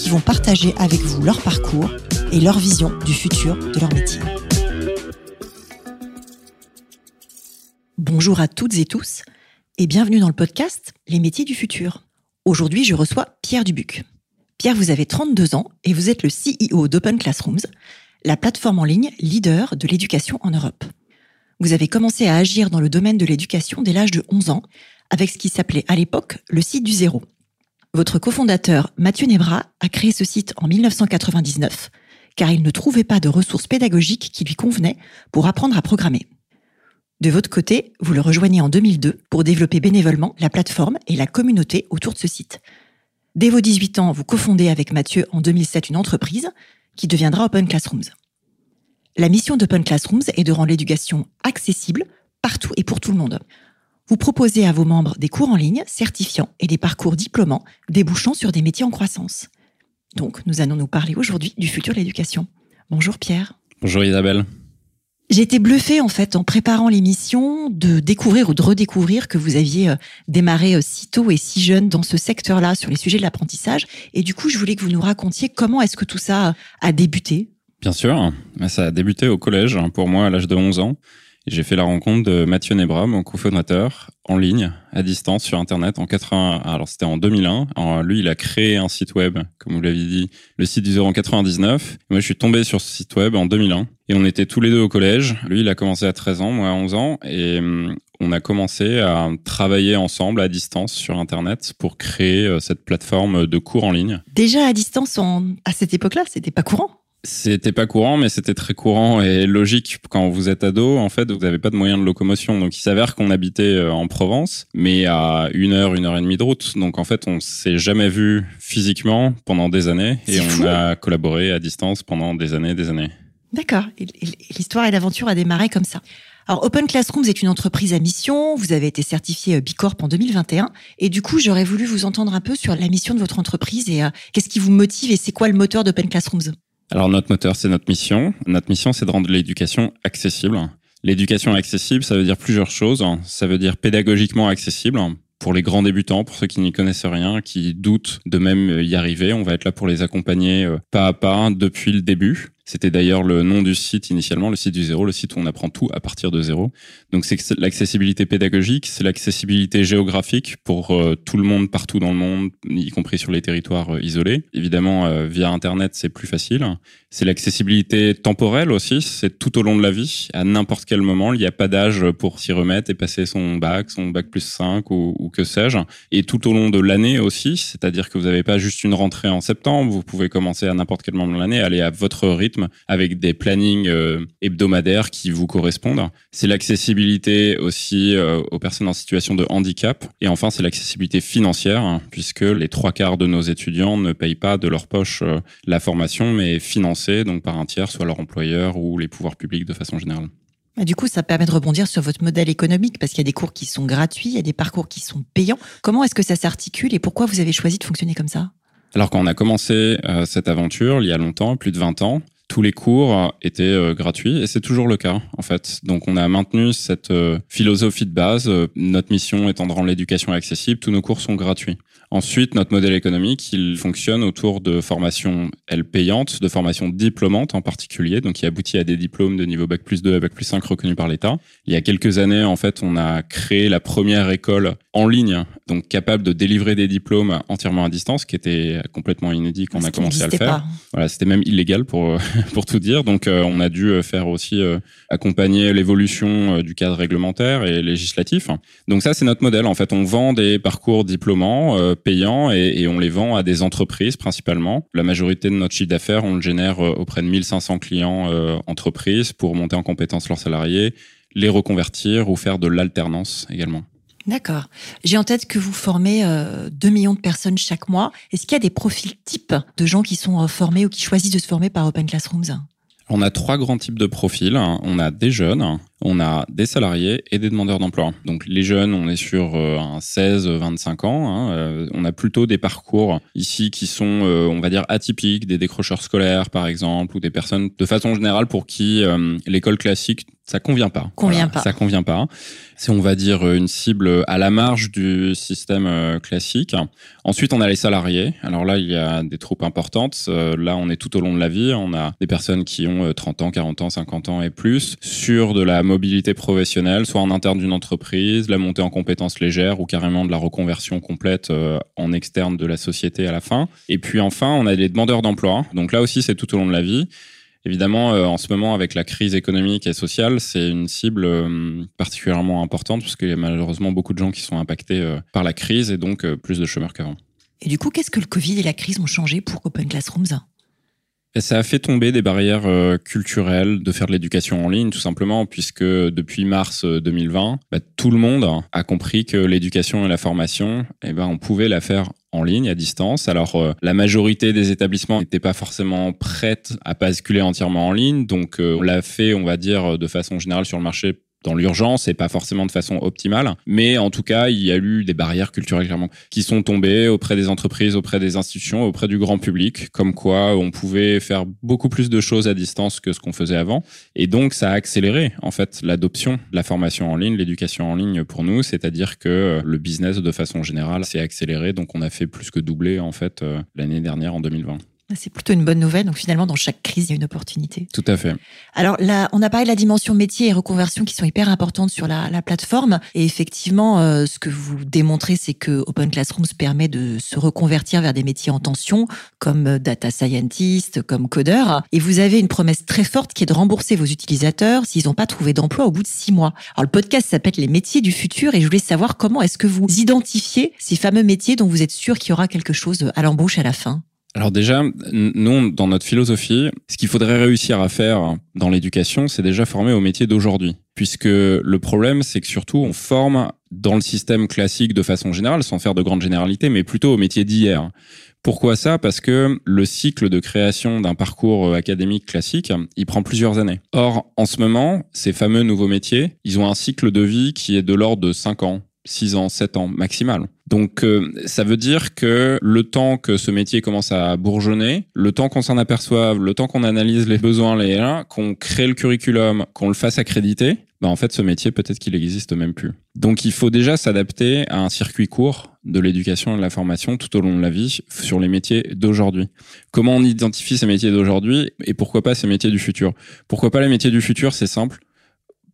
qui vont partager avec vous leur parcours et leur vision du futur de leur métier. Bonjour à toutes et tous et bienvenue dans le podcast Les métiers du futur. Aujourd'hui, je reçois Pierre Dubuc. Pierre, vous avez 32 ans et vous êtes le CEO d'Open Classrooms, la plateforme en ligne leader de l'éducation en Europe. Vous avez commencé à agir dans le domaine de l'éducation dès l'âge de 11 ans, avec ce qui s'appelait à l'époque le site du zéro. Votre cofondateur Mathieu Nebra a créé ce site en 1999, car il ne trouvait pas de ressources pédagogiques qui lui convenaient pour apprendre à programmer. De votre côté, vous le rejoignez en 2002 pour développer bénévolement la plateforme et la communauté autour de ce site. Dès vos 18 ans, vous cofondez avec Mathieu en 2007 une entreprise qui deviendra Open Classrooms. La mission d'Open Classrooms est de rendre l'éducation accessible partout et pour tout le monde. Vous proposez à vos membres des cours en ligne certifiants et des parcours diplômants débouchant sur des métiers en croissance. Donc, nous allons nous parler aujourd'hui du futur de l'éducation. Bonjour Pierre. Bonjour Isabelle. J'ai été bluffée en fait en préparant l'émission de découvrir ou de redécouvrir que vous aviez euh, démarré euh, si tôt et si jeune dans ce secteur-là sur les sujets de l'apprentissage. Et du coup, je voulais que vous nous racontiez comment est-ce que tout ça a débuté. Bien sûr, ça a débuté au collège pour moi à l'âge de 11 ans. J'ai fait la rencontre de Mathieu Nebra, mon cofondateur, en ligne, à distance, sur Internet, en 80. Alors c'était en 2001. Alors, lui, il a créé un site web, comme vous l'avez dit, le site du 0 en 99. moi, je suis tombé sur ce site web en 2001. Et on était tous les deux au collège. Lui, il a commencé à 13 ans, moi à 11 ans. Et hum, on a commencé à travailler ensemble à distance sur Internet pour créer euh, cette plateforme de cours en ligne. Déjà à distance, à cette époque-là, c'était pas courant c'était pas courant, mais c'était très courant et logique quand vous êtes ado. En fait, vous n'avez pas de moyens de locomotion. Donc, il s'avère qu'on habitait euh, en Provence, mais à une heure, une heure et demie de route. Donc, en fait, on s'est jamais vu physiquement pendant des années et on a collaboré à distance pendant des années, des années. D'accord. L'histoire et l'aventure a démarré comme ça. Alors, Open Classrooms est une entreprise à mission. Vous avez été certifié euh, Bicorp en 2021. Et du coup, j'aurais voulu vous entendre un peu sur la mission de votre entreprise et euh, qu'est-ce qui vous motive et c'est quoi le moteur d'Open Classrooms? Alors notre moteur, c'est notre mission. Notre mission, c'est de rendre l'éducation accessible. L'éducation accessible, ça veut dire plusieurs choses. Ça veut dire pédagogiquement accessible pour les grands débutants, pour ceux qui n'y connaissent rien, qui doutent de même y arriver. On va être là pour les accompagner euh, pas à pas depuis le début. C'était d'ailleurs le nom du site initialement, le site du zéro, le site où on apprend tout à partir de zéro. Donc c'est l'accessibilité pédagogique, c'est l'accessibilité géographique pour euh, tout le monde partout dans le monde, y compris sur les territoires euh, isolés. Évidemment, euh, via Internet, c'est plus facile. C'est l'accessibilité temporelle aussi, c'est tout au long de la vie, à n'importe quel moment. Il n'y a pas d'âge pour s'y remettre et passer son bac, son bac plus 5 ou, ou que sais-je. Et tout au long de l'année aussi, c'est-à-dire que vous n'avez pas juste une rentrée en septembre, vous pouvez commencer à n'importe quel moment de l'année, aller à votre rythme avec des plannings euh, hebdomadaires qui vous correspondent. C'est l'accessibilité aussi euh, aux personnes en situation de handicap. Et enfin, c'est l'accessibilité financière, hein, puisque les trois quarts de nos étudiants ne payent pas de leur poche euh, la formation, mais financée donc par un tiers, soit leur employeur ou les pouvoirs publics de façon générale. Du coup, ça permet de rebondir sur votre modèle économique parce qu'il y a des cours qui sont gratuits, il y a des parcours qui sont payants. Comment est-ce que ça s'articule et pourquoi vous avez choisi de fonctionner comme ça? Alors quand on a commencé cette aventure il y a longtemps, plus de 20 ans, tous les cours étaient euh, gratuits et c'est toujours le cas en fait. Donc on a maintenu cette euh, philosophie de base. Euh, notre mission étant de rendre l'éducation accessible, tous nos cours sont gratuits. Ensuite, notre modèle économique, il fonctionne autour de formations, elles, payantes, de formations diplômantes en particulier, donc qui aboutit à des diplômes de niveau Bac plus 2 et Bac plus 5 reconnus par l'État. Il y a quelques années, en fait, on a créé la première école en ligne, donc capable de délivrer des diplômes entièrement à distance, qui était complètement inédit quand on a commencé à le faire. Voilà, c'était même illégal pour pour tout dire. Donc, euh, on a dû faire aussi euh, accompagner l'évolution euh, du cadre réglementaire et législatif. Donc ça, c'est notre modèle. En fait, on vend des parcours diplômants payants et, on les vend à des entreprises principalement. La majorité de notre chiffre d'affaires, on le génère euh, auprès de 1500 clients euh, entreprises pour monter en compétence leurs salariés, les reconvertir ou faire de l'alternance également. D'accord. J'ai en tête que vous formez 2 millions de personnes chaque mois. Est-ce qu'il y a des profils types de gens qui sont formés ou qui choisissent de se former par Open Classrooms? On a trois grands types de profils. On a des jeunes, on a des salariés et des demandeurs d'emploi. Donc les jeunes, on est sur euh, un 16-25 ans. Hein. Euh, on a plutôt des parcours ici qui sont, euh, on va dire, atypiques, des décrocheurs scolaires par exemple, ou des personnes de façon générale pour qui l'école classique ça convient pas. Convient pas. Ça convient pas. C'est on va dire une cible à la marge du système euh, classique. Ensuite, on a les salariés. Alors là, il y a des troupes importantes. Euh, là, on est tout au long de la vie. On a des personnes qui ont 30 euh, ans, 40 ans, 50 ans et plus sur de la mobilité professionnelle, soit en interne d'une entreprise, la montée en compétences légères ou carrément de la reconversion complète en externe de la société à la fin. Et puis enfin, on a les demandeurs d'emploi. Donc là aussi, c'est tout au long de la vie. Évidemment, euh, en ce moment, avec la crise économique et sociale, c'est une cible euh, particulièrement importante parce qu'il y a malheureusement beaucoup de gens qui sont impactés euh, par la crise et donc plus de chômeurs qu'avant. Et du coup, qu'est-ce que le Covid et la crise ont changé pour Open Classrooms? Ça a fait tomber des barrières culturelles de faire de l'éducation en ligne, tout simplement, puisque depuis mars 2020, bah, tout le monde a compris que l'éducation et la formation, eh ben, on pouvait la faire en ligne, à distance. Alors, euh, la majorité des établissements n'étaient pas forcément prêtes à basculer entièrement en ligne, donc euh, on l'a fait, on va dire, de façon générale sur le marché dans l'urgence et pas forcément de façon optimale. Mais en tout cas, il y a eu des barrières culturelles clairement qui sont tombées auprès des entreprises, auprès des institutions, auprès du grand public, comme quoi on pouvait faire beaucoup plus de choses à distance que ce qu'on faisait avant. Et donc, ça a accéléré en fait l'adoption de la formation en ligne, l'éducation en ligne pour nous, c'est-à-dire que le business de façon générale s'est accéléré. Donc, on a fait plus que doubler en fait euh, l'année dernière en 2020. C'est plutôt une bonne nouvelle. Donc finalement, dans chaque crise, il y a une opportunité. Tout à fait. Alors là, on a parlé de la dimension métier et reconversion qui sont hyper importantes sur la, la plateforme. Et effectivement, euh, ce que vous démontrez, c'est que Open Classrooms permet de se reconvertir vers des métiers en tension, comme euh, data scientist, comme codeur. Et vous avez une promesse très forte qui est de rembourser vos utilisateurs s'ils n'ont pas trouvé d'emploi au bout de six mois. Alors le podcast s'appelle Les métiers du futur et je voulais savoir comment est-ce que vous identifiez ces fameux métiers dont vous êtes sûr qu'il y aura quelque chose à l'embauche à la fin. Alors déjà, nous, dans notre philosophie, ce qu'il faudrait réussir à faire dans l'éducation, c'est déjà former au métier d'aujourd'hui. Puisque le problème, c'est que surtout, on forme dans le système classique de façon générale, sans faire de grandes généralités, mais plutôt au métier d'hier. Pourquoi ça? Parce que le cycle de création d'un parcours euh, académique classique, il prend plusieurs années. Or, en ce moment, ces fameux nouveaux métiers, ils ont un cycle de vie qui est de l'ordre de 5 ans, 6 ans, 7 ans maximal. Donc euh, ça veut dire que le temps que ce métier commence à bourgeonner, le temps qu'on s'en aperçoive, le temps qu'on analyse les besoins, les qu'on crée le curriculum, qu'on le fasse accréditer, ben en fait ce métier peut-être qu'il n'existe même plus. Donc il faut déjà s'adapter à un circuit court de l'éducation et de la formation tout au long de la vie sur les métiers d'aujourd'hui. Comment on identifie ces métiers d'aujourd'hui et pourquoi pas ces métiers du futur? Pourquoi pas les métiers du futur? C'est simple,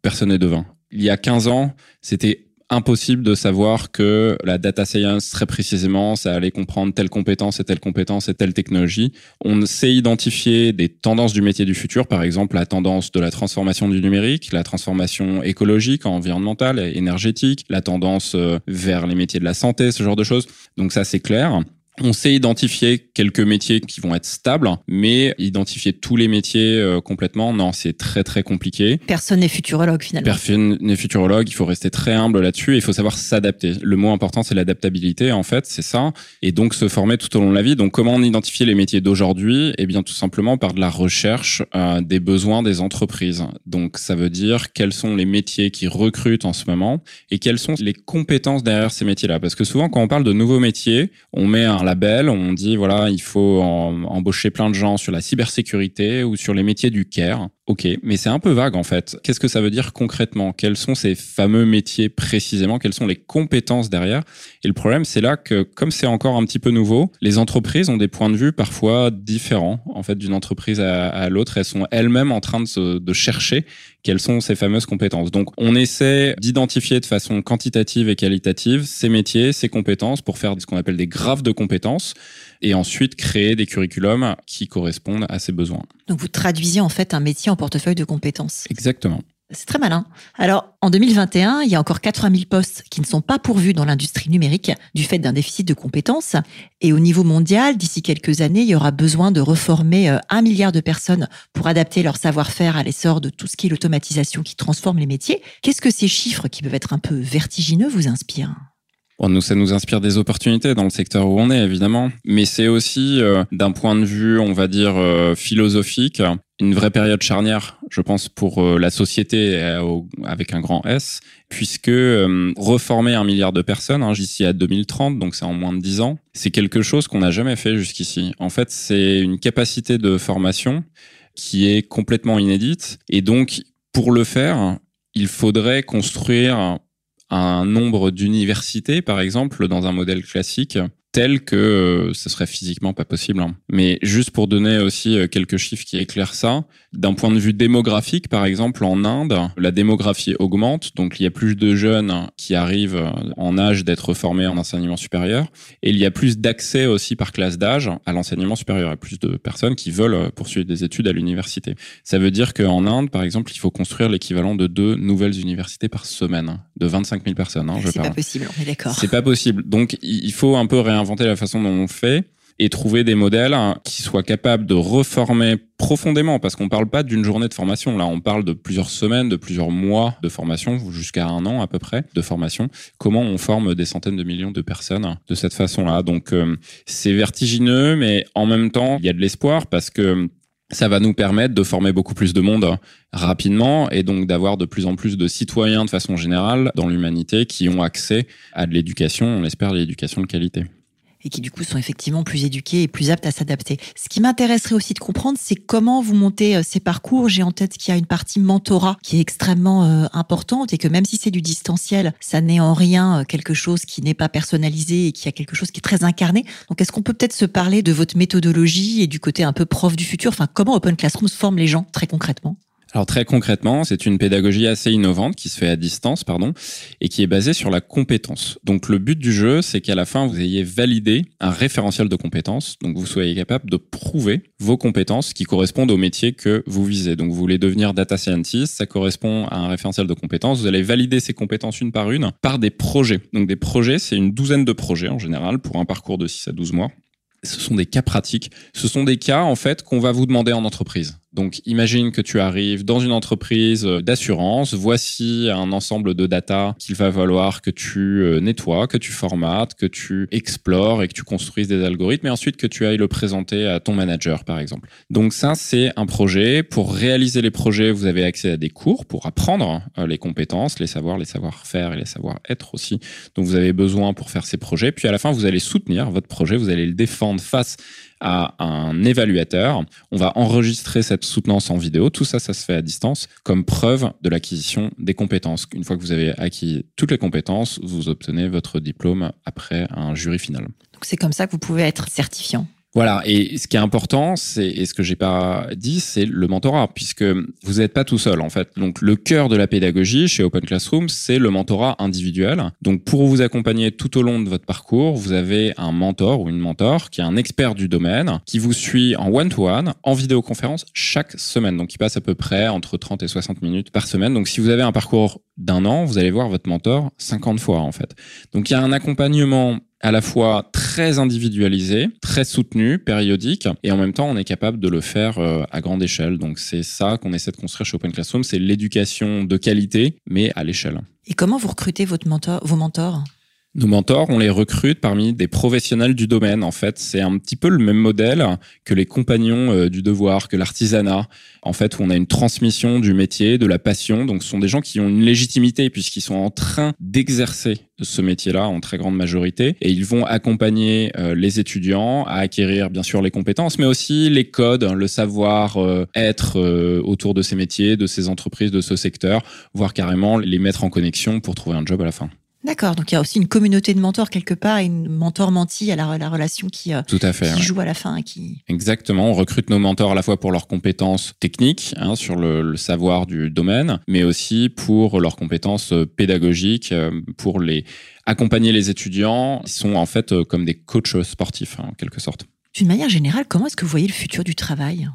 personne n'est devin. Il y a 15 ans, c'était impossible de savoir que la data science, très précisément, ça allait comprendre telle compétence et telle compétence et telle technologie. On sait identifier des tendances du métier du futur, par exemple la tendance de la transformation du numérique, la transformation écologique, environnementale, énergétique, la tendance euh, vers les métiers de la santé, ce genre de choses. Donc ça, c'est clair. On sait identifier quelques métiers qui vont être stables, mais identifier tous les métiers euh, complètement, non, c'est très très compliqué. Personne n'est futurologue finalement. Personne n'est futurologue, il faut rester très humble là-dessus, il faut savoir s'adapter. Le mot important, c'est l'adaptabilité, en fait, c'est ça. Et donc se former tout au long de la vie. Donc comment on identifie les métiers d'aujourd'hui? Eh bien tout simplement par de la recherche euh, des besoins des entreprises. Donc ça veut dire quels sont les métiers qui recrutent en ce moment et quelles sont les compétences derrière ces métiers-là. Parce que souvent quand on parle de nouveaux métiers, on met un on dit voilà, il faut embaucher plein de gens sur la cybersécurité ou sur les métiers du care. Ok, mais c'est un peu vague en fait. Qu'est-ce que ça veut dire concrètement? Quels sont ces fameux métiers précisément? Quelles sont les compétences derrière? Et le problème, c'est là que comme c'est encore un petit peu nouveau, les entreprises ont des points de vue parfois différents en fait d'une entreprise à, l'autre. Elles sont elles-mêmes en train de chercher quelles sont ces fameuses compétences. Donc on essaie d'identifier de façon quantitative et qualitative ces métiers, ces compétences pour faire ce qu'on appelle des graphes de compétences et ensuite créer des curriculums qui correspondent à ces besoins. Donc vous traduisez en fait un métier en portefeuille de compétences. Exactement. C'est très malin. Alors, en 2021, il y a encore 80 000 postes qui ne sont pas pourvus dans l'industrie numérique du fait d'un déficit de compétences. Et au niveau mondial, d'ici quelques années, il y aura besoin de reformer euh, un milliard de personnes pour adapter leur savoir-faire à l'essor de tout ce qui est l'automatisation qui transforme les métiers. Qu'est-ce que ces chiffres qui peuvent être un peu vertigineux vous inspirent? Bon, nous, ça nous inspire des opportunités dans le secteur où on est, évidemment. Mais c'est aussi, euh, d'un point de vue, on va dire, euh, philosophique, une vraie période charnière, je pense, pour euh, la société avec un grand S, puisque reformer un milliard de personnes hein, d'ici à 2030, donc c'est en moins de 10 ans, c'est quelque chose qu'on n'a jamais fait jusqu'ici. En fait, c'est une capacité de formation qui est complètement inédite. Et donc, pour le faire, il faudrait construire un nombre d'universités, par exemple, dans un modèle classique, tel que euh, ce serait physiquement pas possible. Hein. Mais juste pour donner aussi euh, quelques chiffres qui éclairent ça, d'un point de vue démographique, par exemple, en Inde, la démographie augmente, donc il y a plus de jeunes qui arrivent euh, en âge d'être formés en enseignement supérieur, et il y a plus d'accès aussi par classe d'âge à l'enseignement supérieur, et plus de personnes qui veulent poursuivre des études à l'université. Ça veut dire qu'en Inde, par exemple, il faut construire l'équivalent de deux nouvelles universités par semaine, de 25 000 personnes. Hein, C'est pas possible, on est d'accord. C'est pas possible. Donc il faut un peu réinventer inventer la façon dont on fait et trouver des modèles qui soient capables de reformer profondément, parce qu'on parle pas d'une journée de formation. Là, on parle de plusieurs semaines, de plusieurs mois de formation, jusqu'à un an à peu près de formation. Comment on forme des centaines de millions de personnes de cette façon-là? Donc, euh, c'est vertigineux, mais en même temps, il y a de l'espoir parce que ça va nous permettre de former beaucoup plus de monde rapidement et donc d'avoir de plus en plus de citoyens de façon générale dans l'humanité qui ont accès à de l'éducation, on espère de l'éducation de qualité et qui du coup sont effectivement plus éduqués et plus aptes à s'adapter. Ce qui m'intéresserait aussi de comprendre, c'est comment vous montez euh, ces parcours. J'ai en tête qu'il y a une partie mentorat qui est extrêmement euh, importante et que même si c'est du distanciel, ça n'est en rien euh, quelque chose qui n'est pas personnalisé et qui a quelque chose qui est très incarné. Donc est-ce qu'on peut peut-être se parler de votre méthodologie et du côté un peu prof du futur? Enfin, comment Open Classroom forme les gens très concrètement? Alors très concrètement, c'est une pédagogie assez innovante qui se fait à distance, pardon, et qui est basée sur la compétence. Donc le but du jeu, c'est qu'à la fin, vous ayez validé un référentiel de compétences, donc vous soyez capable de prouver vos compétences qui correspondent au métier que vous visez. Donc vous voulez devenir data scientist, ça correspond à un référentiel de compétences, vous allez valider ces compétences une par une par des projets. Donc des projets, c'est une douzaine de projets en général pour un parcours de 6 à 12 mois. Ce sont des cas pratiques. Ce sont des cas, en fait, qu'on va vous demander en entreprise. Donc, imagine que tu arrives dans une entreprise d'assurance. Voici un ensemble de data qu'il va falloir que tu euh, nettoies, que tu formates, que tu explores et que tu construises des algorithmes et ensuite que tu ailles le présenter à ton manager, par exemple. Donc, ça, c'est un projet. Pour réaliser les projets, vous avez accès à des cours pour apprendre euh, les compétences, les savoirs, les savoir-faire et les savoir-être aussi. Donc, vous avez besoin pour faire ces projets. Puis, à la fin, vous allez soutenir votre projet, vous allez le défendre face à un évaluateur. On va enregistrer cette soutenance en vidéo. Tout ça, ça se fait à distance comme preuve de l'acquisition des compétences. Une fois que vous avez acquis toutes les compétences, vous obtenez votre diplôme après un jury final. Donc c'est comme ça que vous pouvez être certifiant. Voilà. Et ce qui est important, c'est et ce que j'ai pas dit, c'est le mentorat, puisque vous n'êtes pas tout seul en fait. Donc le cœur de la pédagogie chez Open Classroom, c'est le mentorat individuel. Donc pour vous accompagner tout au long de votre parcours, vous avez un mentor ou une mentor qui est un expert du domaine, qui vous suit en one-to-one, en vidéoconférence chaque semaine. Donc il passe à peu près entre 30 et 60 minutes par semaine. Donc si vous avez un parcours d'un an, vous allez voir votre mentor 50 fois en fait. Donc il y a un accompagnement à la fois très individualisé, très soutenu, périodique, et en même temps, on est capable de le faire euh, à grande échelle. Donc, c'est ça qu'on essaie de construire chez Open Classroom, c'est l'éducation de qualité, mais à l'échelle. Et comment vous recrutez votre mentor, vos mentors? Nos mentors, on les recrute parmi des professionnels du domaine. En fait, c'est un petit peu le même modèle que les compagnons euh, du devoir, que l'artisanat. En fait, où on a une transmission du métier, de la passion. Donc, ce sont des gens qui ont une légitimité puisqu'ils sont en train d'exercer ce métier-là en très grande majorité. Et ils vont accompagner euh, les étudiants à acquérir, bien sûr, les compétences, mais aussi les codes, le savoir euh, être autour de ces métiers, de ces entreprises, de ce secteur, voire carrément les mettre en connexion pour trouver un job à la fin. D'accord, donc il y a aussi une communauté de mentors quelque part, une mentor-menti à la, relation qui, euh, Tout à fait, qui joue à la fin. Qui... Exactement, on recrute nos mentors à la fois pour leurs compétences techniques hein, sur le, savoir du domaine, mais aussi pour leurs compétences euh, pédagogiques, euh, pour les accompagner les étudiants. Ils sont en fait comme des coachs sportifs hein, en quelque sorte. D'une manière générale, comment est-ce que vous voyez le futur du travail?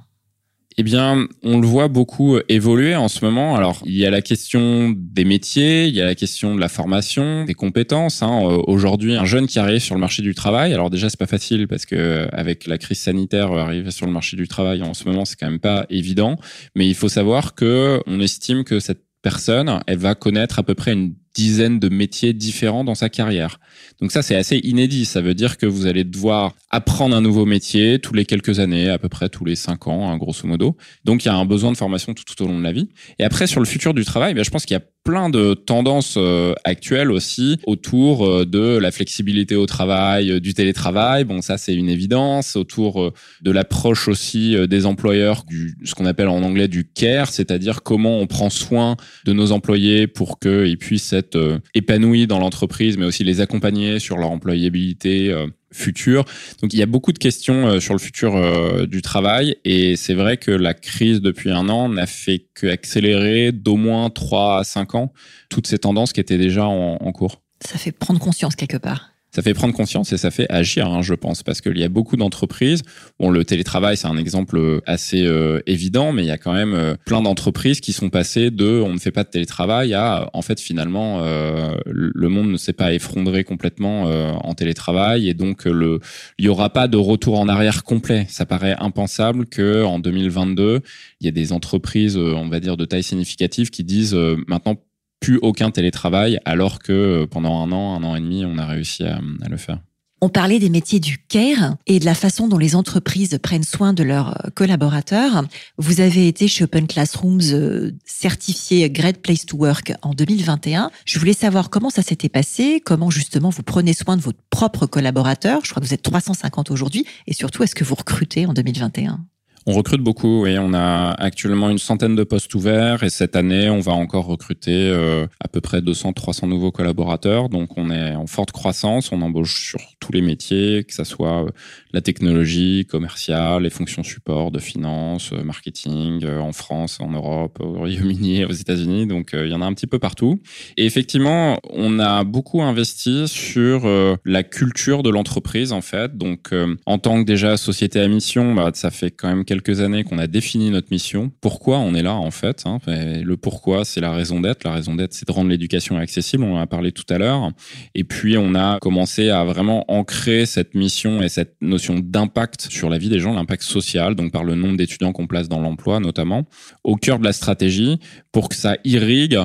Eh bien, on le voit beaucoup évoluer en ce moment. Alors, il y a la question des métiers, il y a la question de la formation, des compétences. Hein. Euh, aujourd'hui, un jeune qui arrive sur le marché du travail, alors déjà, c'est pas facile parce que avec la crise sanitaire, arriver sur le marché du travail en ce moment, c'est quand même pas évident. Mais il faut savoir que on estime que cette personne, elle va connaître à peu près une dizaine de métiers différents dans sa carrière. Donc ça, c'est assez inédit. Ça veut dire que vous allez devoir apprendre un nouveau métier tous les quelques années, à peu près tous les cinq ans, hein, grosso modo. Donc il y a un besoin de formation tout, au long de la vie. Et après, sur le futur du travail, ben, je pense qu'il y a plein de tendances euh, actuelles aussi autour euh, de la flexibilité au travail, euh, du télétravail. Bon, ça c'est une évidence. Autour de l'approche aussi des employeurs, du, ce qu'on appelle en anglais du care, c'est-à-dire comment on prend soin de nos employés pour qu'ils puissent être épanouis dans l'entreprise, mais aussi les accompagner sur leur employabilité futur. Donc il y a beaucoup de questions euh, sur le futur euh, du travail et c'est vrai que la crise depuis un an n'a fait qu'accélérer d'au moins 3 à 5 ans toutes ces tendances qui étaient déjà en, en cours. Ça fait prendre conscience quelque part ça fait prendre conscience et ça fait agir, hein, je pense, parce qu'il y a beaucoup d'entreprises. Bon, le télétravail, c'est un exemple assez euh, évident, mais il y a quand même euh, plein d'entreprises qui sont passées de on ne fait pas de télétravail à en fait finalement euh, le monde ne s'est pas effondré complètement en télétravail et donc le il y aura pas de retour en arrière complet. Ça paraît impensable que en 2022 il y ait des entreprises, on va dire de taille significative, qui disent maintenant plus aucun télétravail, alors que euh, pendant un an, un an et demi, on a réussi à, le faire. On parlait des métiers du care et de la façon dont les entreprises prennent soin de leurs euh, collaborateurs. Vous avez été chez Open Classrooms euh, certifié Great Place to Work en 2021. Je voulais savoir comment ça s'était passé, comment justement vous prenez soin de votre propres collaborateurs. Je crois que vous êtes 350 aujourd'hui et surtout est-ce que vous recrutez en 2021 on recrute beaucoup et on a actuellement une centaine de postes ouverts et cette année, on va encore recruter euh, à peu près 200-300 nouveaux collaborateurs. Donc on est en forte croissance, on embauche sur tous les métiers, que ce soit euh, la technologie, commerciale, les fonctions support de finance, euh, marketing, en France, en Europe, au Royaume-Uni, aux États-Unis. Donc il y en a un petit peu partout. Et effectivement, on a beaucoup investi sur la culture de l'entreprise en fait. Donc en tant que déjà société à mission, bah, ça fait quand même quelques années qu'on a défini notre mission. Pourquoi on est là en fait hein? Le pourquoi, c'est la raison d'être. La raison d'être, c'est de rendre l'éducation accessible. On en a parlé tout à l'heure. Et puis on a commencé à vraiment ancrer cette mission et cette notion d'impact sur la vie des gens, l'impact social, donc par le nombre d'étudiants qu'on place dans l'emploi notamment, au cœur de la stratégie pour que ça irrigue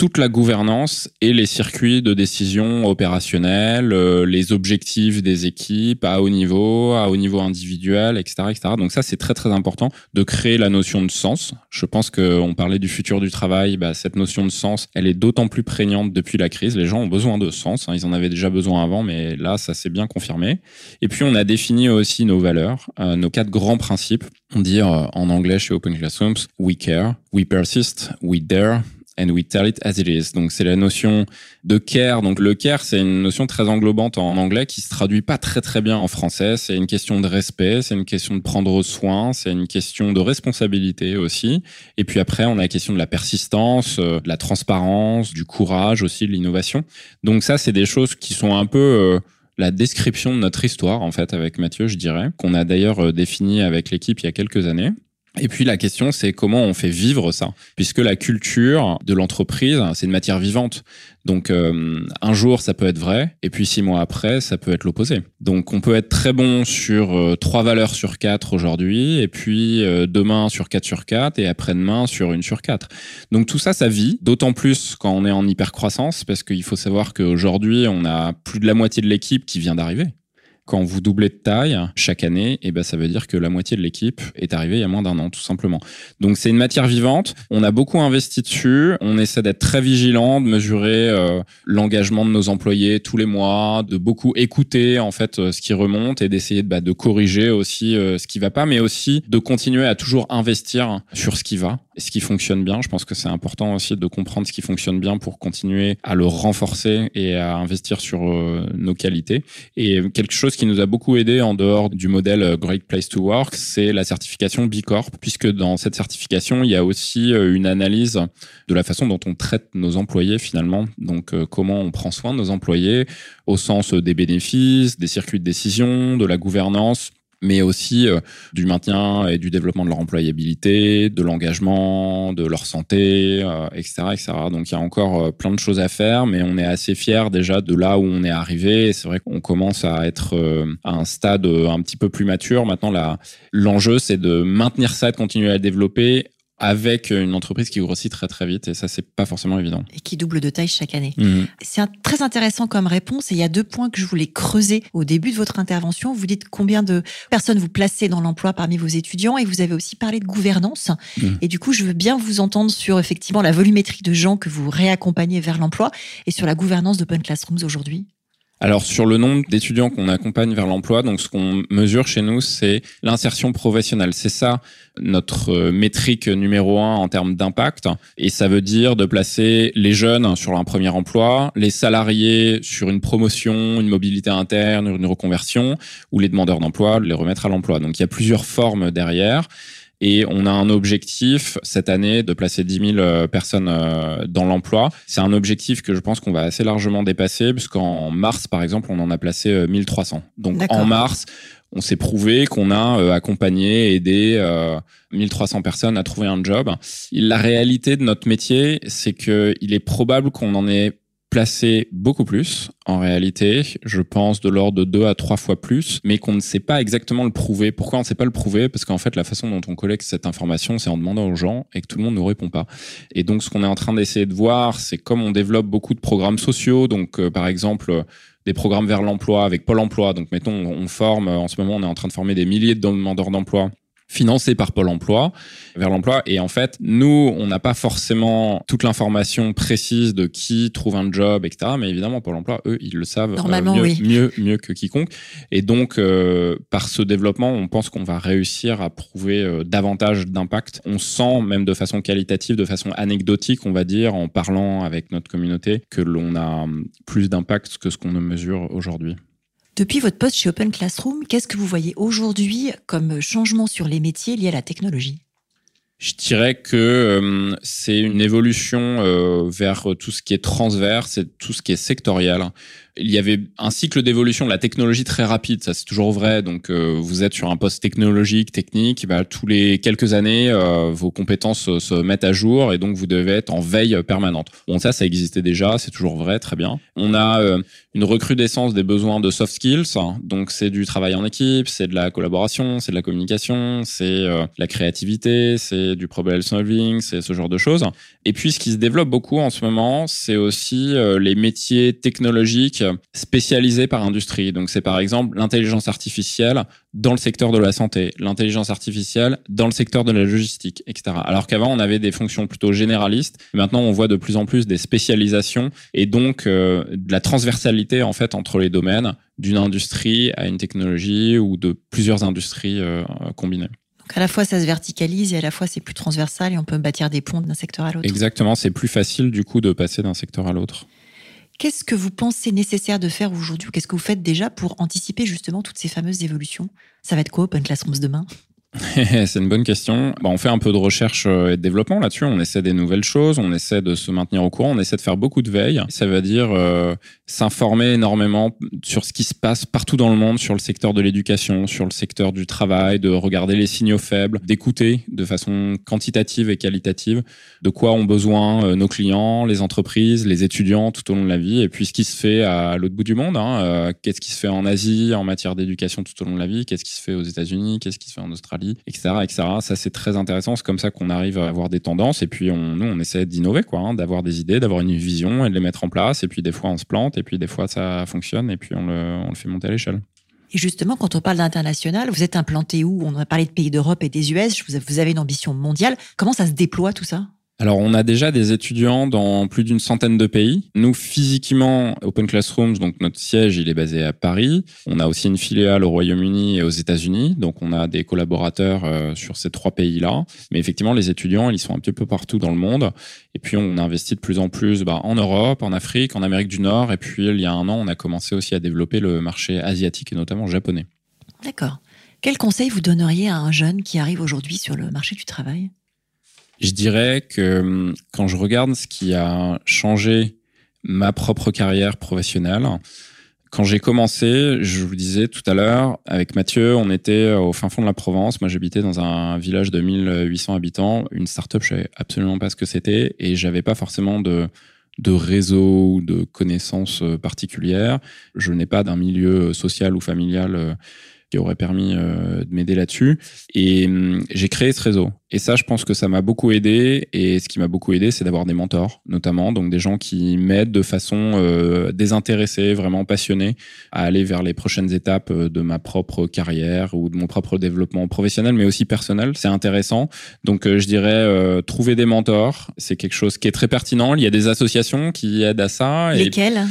toute la gouvernance et les circuits de décision opérationnels, euh, les objectifs des équipes à haut niveau, à haut niveau individuel, etc., etc. Donc ça, c'est très très important de créer la notion de sens. Je pense qu'on parlait du futur du travail, bah, cette notion de sens, elle est d'autant plus prégnante depuis la crise. Les gens ont besoin de sens. Hein. Ils en avaient déjà besoin avant, mais là, ça s'est bien confirmé. Et puis, on a défini aussi nos valeurs, euh, nos quatre grands principes. On dit euh, en anglais chez Open Classrooms, we care, we persist, we dare, and we tell it as it is. Donc c'est la notion de care. Donc le care, c'est une notion très englobante en anglais qui se traduit pas très très bien en français. C'est une question de respect, c'est une question de prendre soin, c'est une question de responsabilité aussi. Et puis après, on a la question de la persistance, euh, de la transparence, du courage aussi, de l'innovation. Donc ça, c'est des choses qui sont un peu euh, la description de notre histoire en fait avec Mathieu, je dirais, qu'on a d'ailleurs euh, défini avec l'équipe il y a quelques années. Et puis la question, c'est comment on fait vivre ça, puisque la culture de l'entreprise, c'est une matière vivante. Donc euh, un jour, ça peut être vrai, et puis six mois après, ça peut être l'opposé. Donc on peut être très bon sur euh, trois valeurs sur quatre aujourd'hui, et puis euh, demain sur quatre sur quatre, et après-demain sur une sur quatre. Donc tout ça, ça vit, d'autant plus quand on est en hypercroissance, parce qu'il faut savoir qu'aujourd'hui, on a plus de la moitié de l'équipe qui vient d'arriver quand vous doublez de taille chaque année, et eh ben ça veut dire que la moitié de l'équipe est arrivée il y a moins d'un an, tout simplement. Donc c'est une matière vivante. On a beaucoup investi dessus. On essaie d'être très vigilant, de mesurer euh, l'engagement de nos employés tous les mois, de beaucoup écouter en fait euh, ce qui remonte et d'essayer de, bah, corriger aussi euh, ce qui va pas, mais aussi de continuer à toujours investir sur ce qui va et ce qui fonctionne bien. Je pense que c'est important aussi de comprendre ce qui fonctionne bien pour continuer à le renforcer et à investir sur nos qualités. Et quelque chose qui nous a beaucoup aidé en dehors du modèle euh, Great Place to Work, c'est la certification B Corp, puisque dans cette certification, il y a aussi euh, une analyse de la façon dont on traite nos employés finalement. Donc, euh, comment on prend soin de nos employés au sens des bénéfices, des circuits de décision, de la gouvernance mais aussi euh, du maintien et du développement de leur employabilité, de l'engagement, de leur santé, etc., euh, etc. Donc il y a encore euh, plein de choses à faire, mais on est assez fiers déjà de là où on est arrivé. C'est vrai qu'on commence à être à un stade un petit peu plus mature. Maintenant, l'enjeu, c'est de maintenir ça, de continuer à développer avec une entreprise qui grossit très très vite et ça c'est pas forcément évident. Et qui double de taille chaque année. Mhm. C'est très intéressant comme réponse et il y a deux points que je voulais creuser au début de votre intervention. Vous dites combien de personnes vous placez dans l'emploi parmi vos étudiants et vous avez aussi parlé de gouvernance. Mhm. Et du coup, je veux bien vous entendre sur effectivement la volumétrie de gens que vous réaccompagnez vers l'emploi et sur la gouvernance d'Open Classrooms aujourd'hui. Alors sur le nombre d'étudiants qu'on accompagne vers l'emploi, donc ce qu'on mesure chez nous, c'est l'insertion professionnelle. C'est ça notre euh, métrique numéro un en termes d'impact. Et ça veut dire de placer les jeunes sur un premier emploi, les salariés sur une promotion, une mobilité interne, une reconversion, ou les demandeurs d'emploi, les remettre à l'emploi. Donc il y a plusieurs formes derrière. Et on a un objectif cette année de placer 10 000 euh, personnes euh, dans l'emploi. C'est un objectif que je pense qu'on va assez largement dépasser, puisqu'en mars, par exemple, on en a placé 1300. Euh, Donc en mars, on s'est prouvé qu'on a accompagné, aidé 1300 personnes à trouver un job. La réalité de notre métier, c'est qu'il est probable qu'on en ait placé beaucoup plus en réalité, je pense de l'ordre de deux à trois fois plus, mais qu'on ne sait pas exactement le prouver. Pourquoi on ne sait pas le prouver? Parce qu'en fait, la façon dont on collecte cette information, c'est en demandant aux gens et que tout le monde ne répond pas. Et donc, ce qu'on est en train d'essayer de voir, c'est comme on développe beaucoup de programmes sociaux, donc euh, par exemple des programmes vers l'emploi avec Pôle Emploi. Donc, mettons, on forme en ce moment, on est en train de former des milliers de demandeurs d'emploi financé par Pôle emploi vers l'emploi. Et en fait, nous, on n'a pas forcément toute l'information précise de qui trouve un job, etc. Mais évidemment, Pôle emploi, eux, ils le savent euh, mieux, oui. mieux, mieux, que quiconque. Et donc, euh, par ce développement, on pense qu'on va réussir à prouver euh, davantage d'impact. On sent, même de façon qualitative, de façon anecdotique, on va dire, en parlant avec notre communauté, que l'on a hum, plus d'impact que ce qu'on ne mesure aujourd'hui. Depuis votre poste chez Open Classroom, qu'est-ce que vous voyez aujourd'hui comme changement sur les métiers liés à la technologie? Je dirais que euh, c'est une évolution euh, vers tout ce qui est transverse et tout ce qui est sectoriel il y avait un cycle d'évolution de la technologie très rapide, ça c'est toujours vrai. Donc euh, vous êtes sur un poste technologique, technique, bah, tous les quelques années, euh, vos compétences se, mettent à jour et donc vous devez être en veille permanente. Bon ça, ça existait déjà, c'est toujours vrai, très bien. On a euh, une recrudescence des besoins de soft skills, donc c'est du travail en équipe, c'est de la collaboration, c'est de la communication, c'est la créativité, c'est du problem solving, c'est ce genre de choses. Et puis ce qui se développe beaucoup en ce moment, c'est aussi les métiers technologiques spécialisés par industrie. Donc c'est par exemple l'intelligence artificielle dans le secteur de la santé, l'intelligence artificielle dans le secteur de la logistique, etc. Alors qu'avant on avait des fonctions plutôt généralistes. Maintenant on voit de plus en plus des spécialisations et donc euh, de la transversalité en fait entre les domaines d'une industrie à une technologie ou de plusieurs industries euh, combinées. Donc à la fois ça se verticalise et à la fois c'est plus transversal et on peut bâtir des ponts d'un secteur à l'autre. Exactement, c'est plus facile du coup de passer d'un secteur à l'autre. Qu'est-ce que vous pensez nécessaire de faire aujourd'hui ou qu'est-ce que vous faites déjà pour anticiper justement toutes ces fameuses évolutions? Ça va être quoi Open Classrooms demain? c'est une bonne question. Bah, on fait un peu de recherche euh, et de développement là-dessus. On essaie des nouvelles choses, on essaie de se maintenir au courant, on essaie de faire beaucoup de veille. Ça veut dire euh, s'informer énormément sur ce qui se passe partout dans le monde, sur le secteur de l'éducation, sur le secteur du travail, de regarder les signaux faibles, d'écouter de façon quantitative et qualitative de quoi ont besoin euh, nos clients, les entreprises, les étudiants tout au long de la vie, et puis ce qui se fait à l'autre bout du monde. Hein. qu'est-ce qui se fait en Asie en matière d'éducation tout au long de la vie Qu'est-ce qui se fait aux États-Unis Qu'est-ce qui se fait en Australie etc.. Ça, c'est très intéressant. C'est comme ça qu'on arrive à avoir des tendances. Et puis, on, nous, on essaie d'innover, quoi, hein, d'avoir des idées, d'avoir une vision et de les mettre en place. Et puis, des fois, on se plante. Et puis, des fois, ça fonctionne. Et puis, on le, on le fait monter à l'échelle. Et justement, quand on parle d'international, vous êtes implanté où? On a parlé de pays d'Europe et des US. Vous avez une ambition mondiale. Comment ça se déploie tout ça? Alors, on a déjà des étudiants dans plus d'une centaine de pays. Nous, physiquement, Open Classrooms, donc notre siège, il est basé à Paris. On a aussi une filiale au Royaume-Uni et aux États-Unis. Donc, on a des collaborateurs euh, sur ces trois pays-là. Mais effectivement, les étudiants, ils sont un petit peu partout dans le monde. Et puis, on investit de plus en plus bah, en Europe, en Afrique, en Amérique du Nord. Et puis, il y a un an, on a commencé aussi à développer le marché asiatique et notamment japonais. D'accord. Quel conseil vous donneriez à un jeune qui arrive aujourd'hui sur le marché du travail? Je dirais que hum, quand je regarde ce qui a changé ma propre carrière professionnelle, Quand j'ai commencé, je vous disais tout à l'heure, avec Mathieu, on était au fin fond de la Provence. Moi, j'habitais dans un village de 1800 habitants. Une start-up, je savais absolument pas ce que c'était et j'avais pas forcément de, de réseau ou de connaissances particulières. Je n'ai pas d'un milieu social ou familial qui aurait permis euh, de m'aider là-dessus. Et hum, j'ai créé ce réseau. Et ça, je pense que ça m'a beaucoup aidé. Et ce qui m'a beaucoup aidé, c'est d'avoir des mentors, notamment, donc des gens qui m'aident de façon euh, désintéressée, vraiment passionnée, à aller vers les prochaines étapes euh, de ma propre carrière ou de mon propre développement professionnel, mais aussi personnel. C'est intéressant. Donc, je dirais, trouver des mentors, c'est quelque chose qui est très pertinent. Il y a des associations qui aident à ça. Lesquelles? euh,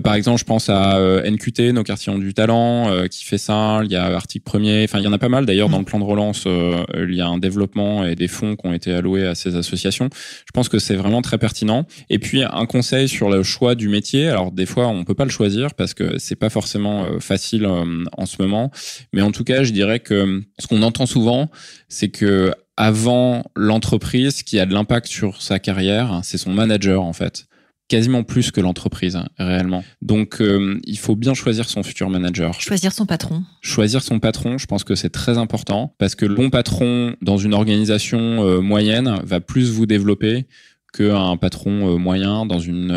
par exemple, je pense à euh, NQT, nos quartiers ont du talent, euh, qui fait ça. Il y a Article Premier. Enfin, il y en a pas mal. D'ailleurs, dans le plan de relance, il y a un développement et des fonds qui ont été alloués à ces associations. Je pense que c'est vraiment très pertinent. Et puis, un conseil sur le choix du métier. Alors, des fois, on peut pas le choisir parce que c'est pas forcément facile en ce moment. Mais en tout cas, je dirais que ce qu'on entend souvent, c'est que avant l'entreprise qui a de l'impact sur sa carrière, c'est son manager en fait quasiment plus que l'entreprise hein, réellement. Donc euh, il faut bien choisir son futur manager. Choisir son patron. Choisir son patron, je pense que c'est très important parce que le bon patron dans une organisation euh, moyenne va plus vous développer qu'un patron euh, moyen dans une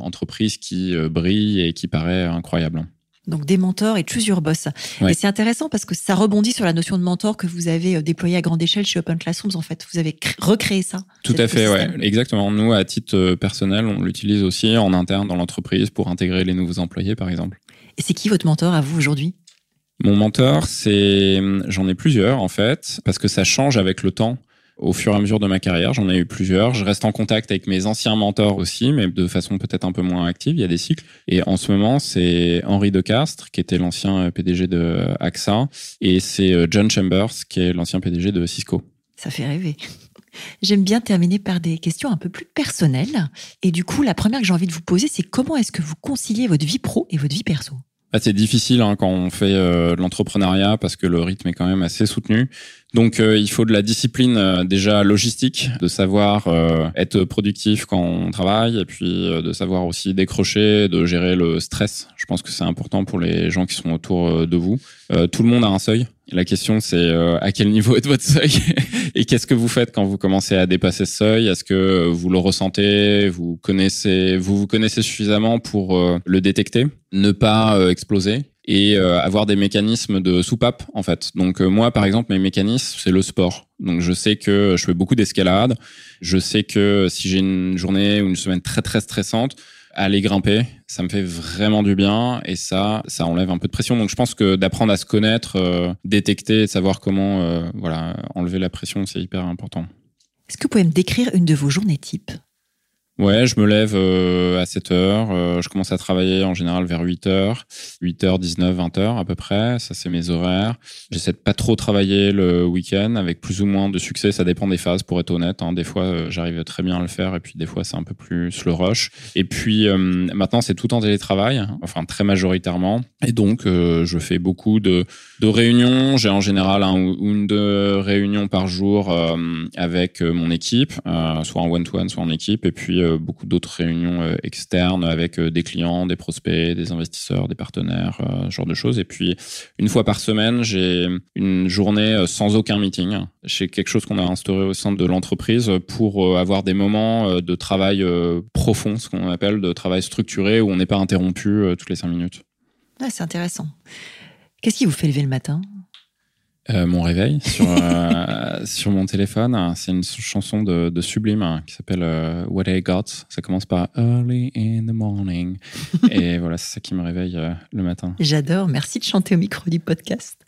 entreprise qui brille et qui paraît incroyable. Donc des mentors et choose your boss. Et c'est intéressant parce que ça rebondit sur la notion de mentor que vous avez euh, déployée à grande échelle chez Open Classrooms. En fait, vous avez recréé ça. Tout à fait, ouais, exactement. Nous, à titre euh, personnel, on l'utilise aussi en interne dans l'entreprise pour intégrer les nouveaux employés, par exemple. Et c'est qui votre mentor à vous aujourd'hui? Mon mentor, c'est j'en ai plusieurs en fait, parce que ça change avec le temps au fur et à mesure de ma carrière. J'en ai eu plusieurs. Je reste en contact avec mes anciens mentors aussi, mais de façon peut-être un peu moins active. Il y a des cycles. Et en ce moment, c'est Henri Decastre, qui était l'ancien euh, PDG de AXA, et c'est euh, John Chambers, qui est l'ancien PDG de Cisco. Ça fait rêver. J'aime bien terminer par des questions un peu plus personnelles. Et du coup, la première que j'ai envie de vous poser, c'est comment est-ce que vous conciliez votre vie pro et votre vie perso? Ah, c'est difficile hein, quand on fait euh, de l'entrepreneuriat parce que le rythme est quand même assez soutenu. Donc euh, il faut de la discipline euh, déjà logistique, de savoir être productif quand on travaille et puis de savoir aussi décrocher, de gérer le stress. Je pense que c'est important pour les gens qui sont autour de vous. tout le monde a un seuil. La question c'est à quel niveau est votre seuil et qu'est-ce que vous faites quand vous commencez à dépasser ce seuil? Est-ce que vous le ressentez? Vous connaissez, vous vous connaissez suffisamment pour le détecter Ne pas exploser et euh, avoir des mécanismes de soupape en fait? Donc euh, moi par exemple mes mécanismes c'est le sport. Donc je sais que je fais beaucoup d'escalade, je sais que si j'ai une journée ou une semaine très très stressante, aller grimper, ça me fait vraiment du bien et ça ça enlève un peu de pression. Donc je pense que d'apprendre à se connaître, euh, détecter, savoir comment voilà, enlever la pression, c'est hyper important. Est-ce que vous pouvez me décrire une de vos journées types? Ouais, je me lève euh, à 7 heures. Euh, je commence à travailler en général vers 8 heures. 8 heures, 19, 20 heures à peu près. Ça, c'est mes horaires. J'essaie de pas trop travailler le week-end avec plus ou moins de succès. Ça dépend des phases, pour être honnête. Hein. Des fois, euh, j'arrive très bien à le faire et puis des fois, c'est un peu plus le rush. Et puis, maintenant, c'est tout en télétravail, enfin très majoritairement. Et donc, je fais beaucoup de, de réunions. J'ai en général un ou deux réunions par jour avec mon équipe, soit en one-to-one, soit en équipe. Et puis, euh, beaucoup d'autres réunions euh, externes avec euh, des clients, des prospects, des investisseurs, des partenaires, ce genre de choses. Et puis, une fois par semaine, j'ai une journée sans aucun meeting. C'est quelque chose qu'on a instauré au sein de l'entreprise pour avoir des moments de travail profond, ce qu'on appelle de travail structuré, où on n'est pas interrompu toutes les cinq minutes. c'est intéressant. Qu'est-ce qui vous fait lever le matin? Euh, mon réveil sur, euh, sur mon téléphone. C'est une chanson de, de Sublime hein, qui s'appelle euh, What I Got. Ça commence par Early in the morning. Et voilà, c'est ça qui me réveille le matin. J'adore. Merci de chanter au micro du podcast.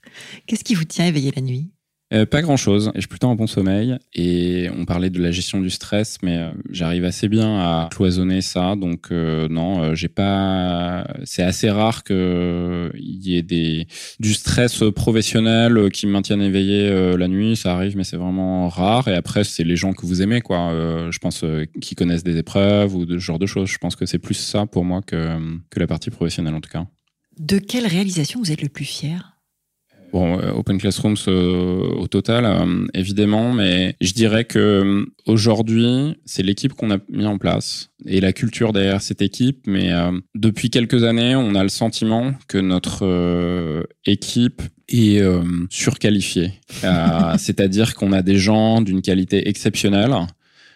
Qu'est-ce qui vous tient éveillé la nuit? Euh, pas grand chose. J'ai plutôt un bon sommeil. Et on parlait de la gestion du stress, mais euh, j'arrive assez bien à cloisonner ça. Donc euh, non, j'ai pas. C'est assez rare qu'il y ait des du stress professionnel qui me maintienne éveillé la nuit. Ça arrive, mais c'est vraiment rare. Et après, c'est les gens que vous aimez, quoi. je pense qui connaissent des épreuves ou de ce genre de choses. Je pense que c'est plus ça pour moi que la partie professionnelle en tout cas. De quelle réalisation vous êtes le plus fier? Bon, euh, Open Classrooms euh, au total, euh, évidemment, mais je dirais que aujourd'hui, c'est l'équipe qu'on a mis en place et la culture derrière cette équipe. Mais depuis quelques années, on a le sentiment que notre équipe est surqualifiée. C'est-à-dire qu'on a des gens d'une qualité exceptionnelle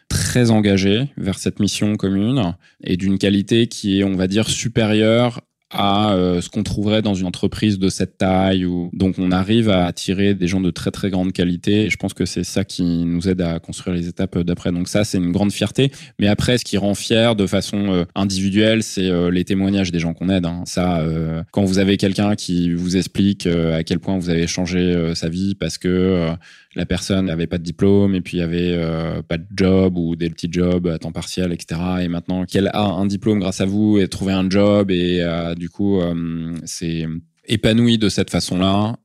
très engagés vers cette mission commune et d'une qualité qui est, on va dire, supérieure à euh, ce qu'on trouverait dans une entreprise de cette taille. Ou... Donc on arrive à attirer des gens de très très grande qualité je pense que c'est ça qui nous aide à construire les étapes d'après. Donc ça c'est une grande fierté. Mais après ce qui rend fier de façon euh, individuelle c'est euh, les témoignages des gens qu'on aide. Hein. Ça quand vous avez quelqu'un qui vous explique à quel point vous avez changé sa vie parce que la personne n'avait pas de diplôme et puis avait euh, pas de job ou des petits jobs à temps partiel, etc. Et maintenant qu'elle a un diplôme grâce à vous et trouvé un job et euh, du coup euh, c'est épanoui de cette façon-là,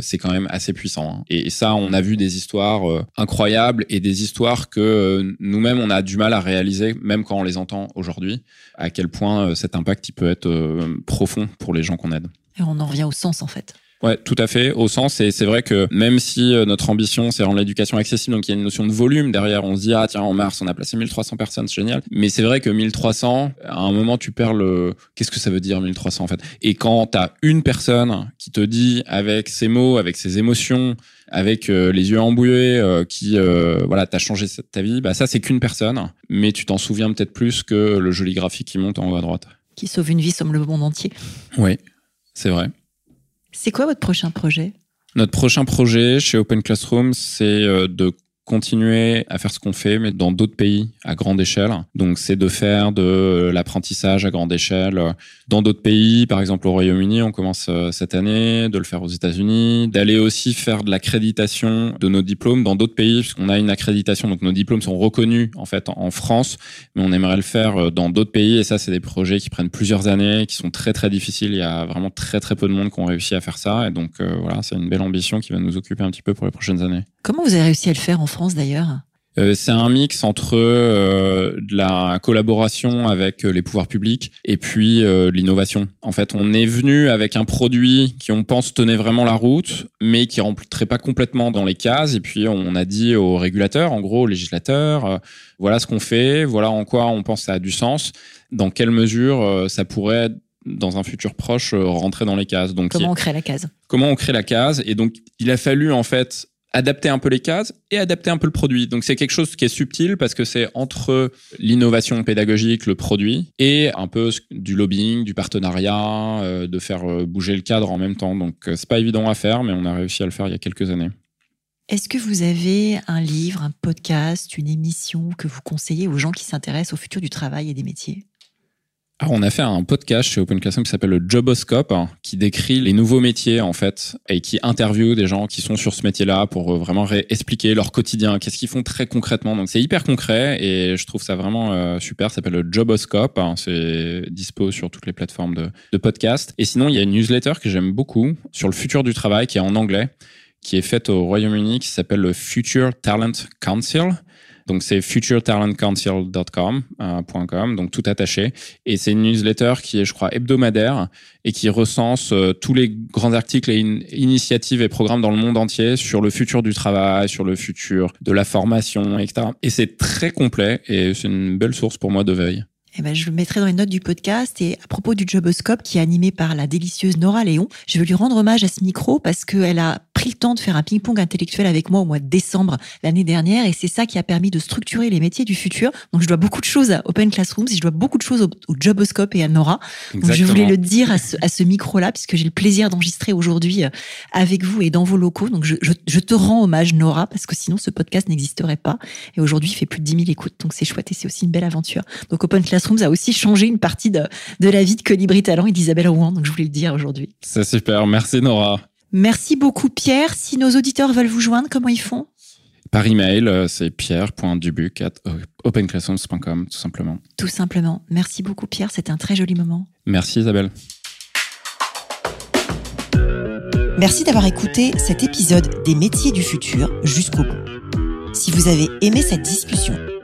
c'est quand même assez puissant. Hein. Et ça, on a vu des histoires incroyables et des histoires que nous-mêmes, on a du mal à réaliser, même quand on les entend aujourd'hui, à quel point cet impact peut être profond pour les gens qu'on aide. Et on en revient au sens, en fait. Ouais, tout à fait, au sens, et c'est vrai que même si euh, notre ambition, c'est rendre l'éducation accessible, donc il y a une notion de volume derrière, on se dit, ah tiens, en mars, on a placé 1300 personnes, c'est génial. Mais c'est vrai que 1300, à un moment, tu perds le... Qu'est-ce que ça veut dire 1300 en fait? Et quand tu as une personne qui te dit, avec ses mots, avec ses émotions, avec euh, les yeux embouillés, euh, qui, voilà, t'as changé ta vie, bah ça, c'est qu'une personne, mais tu t'en souviens peut-être plus que le joli graphique qui monte en haut à droite. Qui sauve une vie, somme le monde entier. Oui, c'est vrai. C'est quoi votre prochain projet? Notre prochain projet chez Open Classroom, c'est euh, de continuer à faire ce qu'on fait, mais dans d'autres pays à grande échelle. Donc, c'est de faire de l'apprentissage à grande échelle dans d'autres pays, par exemple au Royaume-Uni, on commence euh, cette année, de le faire aux États-Unis, d'aller aussi faire de l'accréditation de nos diplômes dans d'autres pays, puisqu'on a une accréditation, donc nos diplômes sont reconnus en fait en France, mais on aimerait le faire euh, dans d'autres pays. Et ça, c'est des projets qui prennent plusieurs années, qui sont très très difficiles. Il y a vraiment très très peu de monde qui ont réussi à faire ça. Et donc euh, voilà, c'est une belle ambition qui va nous occuper un petit peu pour les prochaines années. Comment vous avez réussi à le faire en France d'ailleurs euh, c'est un mix entre euh, de la collaboration avec euh, les pouvoirs publics et puis l'innovation. En fait, on est venu avec un produit qui on pense tenait vraiment la route, mais qui rentrait pas complètement dans les cases. Et puis on a dit aux régulateurs, en gros aux législateurs, voilà ce qu'on fait, voilà en quoi on pense que ça a du sens, dans quelle mesure ça pourrait dans un futur proche rentrer dans les cases. Donc comment on crée la case? Comment on crée la case? Et donc il a fallu en fait adapter un peu les cases et adapter un peu le produit. Donc c'est quelque chose qui est subtil parce que c'est entre l'innovation pédagogique, le produit et un peu du lobbying, du partenariat, euh, de faire euh, bouger le cadre en même temps. Donc euh, c'est pas évident à faire, mais on a réussi à le faire il y a quelques années. Est-ce que vous avez un livre, un podcast, une émission que vous conseillez aux gens qui s'intéressent au futur du travail et des métiers? On a fait un podcast chez Open Classroom qui s'appelle le Joboscope, hein, qui décrit les nouveaux métiers en fait et qui interviewe des gens qui sont sur ce métier-là pour euh, vraiment expliquer leur quotidien, qu'est-ce qu'ils font très concrètement. Donc c'est hyper concret et je trouve ça vraiment euh, super. Ça s'appelle le Joboscope. Hein, c'est dispo sur toutes les plateformes de, de podcast. Et sinon, il y a une newsletter que j'aime beaucoup sur le futur du travail qui est en anglais, qui est faite au Royaume-Uni, qui s'appelle le Future Talent Council donc c'est futuretalentcouncil.com, euh, donc tout attaché. Et c'est une newsletter qui est, je crois, hebdomadaire et qui recense euh, tous les grands articles et initiatives et programmes dans le monde entier sur le futur du travail, sur le futur de la formation, etc. Et c'est très complet et c'est une belle source pour moi de veille. Eh ben, je le mettrai dans les notes du podcast. Et à propos du Joboscope, qui est animé par la délicieuse Nora Léon, je veux lui rendre hommage à ce micro parce qu'elle a pris le temps de faire un ping-pong intellectuel avec moi au mois de décembre l'année dernière. Et c'est ça qui a permis de structurer les métiers du futur. Donc, je dois beaucoup de choses à Open Classrooms. Je dois beaucoup de choses au, Joboscope et à Nora. Donc, je voulais le dire à ce, à ce micro-là, puisque j'ai le plaisir d'enregistrer aujourd'hui euh, avec vous et dans vos locaux. Donc, je, je, je, te rends hommage, Nora, parce que sinon, ce podcast n'existerait pas. Et aujourd'hui, il fait plus de 10 000 écoutes. Donc, c'est chouette et c'est aussi une belle aventure. Donc, Open Classrooms a aussi changé une partie de, de la vie de Colibri Talent et d'Isabelle Rouen. Donc, je voulais le dire aujourd'hui. C'est super. Merci, Nora. Merci beaucoup, Pierre. Si nos auditeurs veulent vous joindre, comment ils font? Par email, euh, c'est pierre.dubuc at openclassrooms.com, tout simplement. Tout simplement. Merci beaucoup, Pierre. C'était un très joli moment. Merci, Isabelle. Merci d'avoir écouté cet épisode des métiers du futur jusqu'au bout. Si vous avez aimé cette discussion,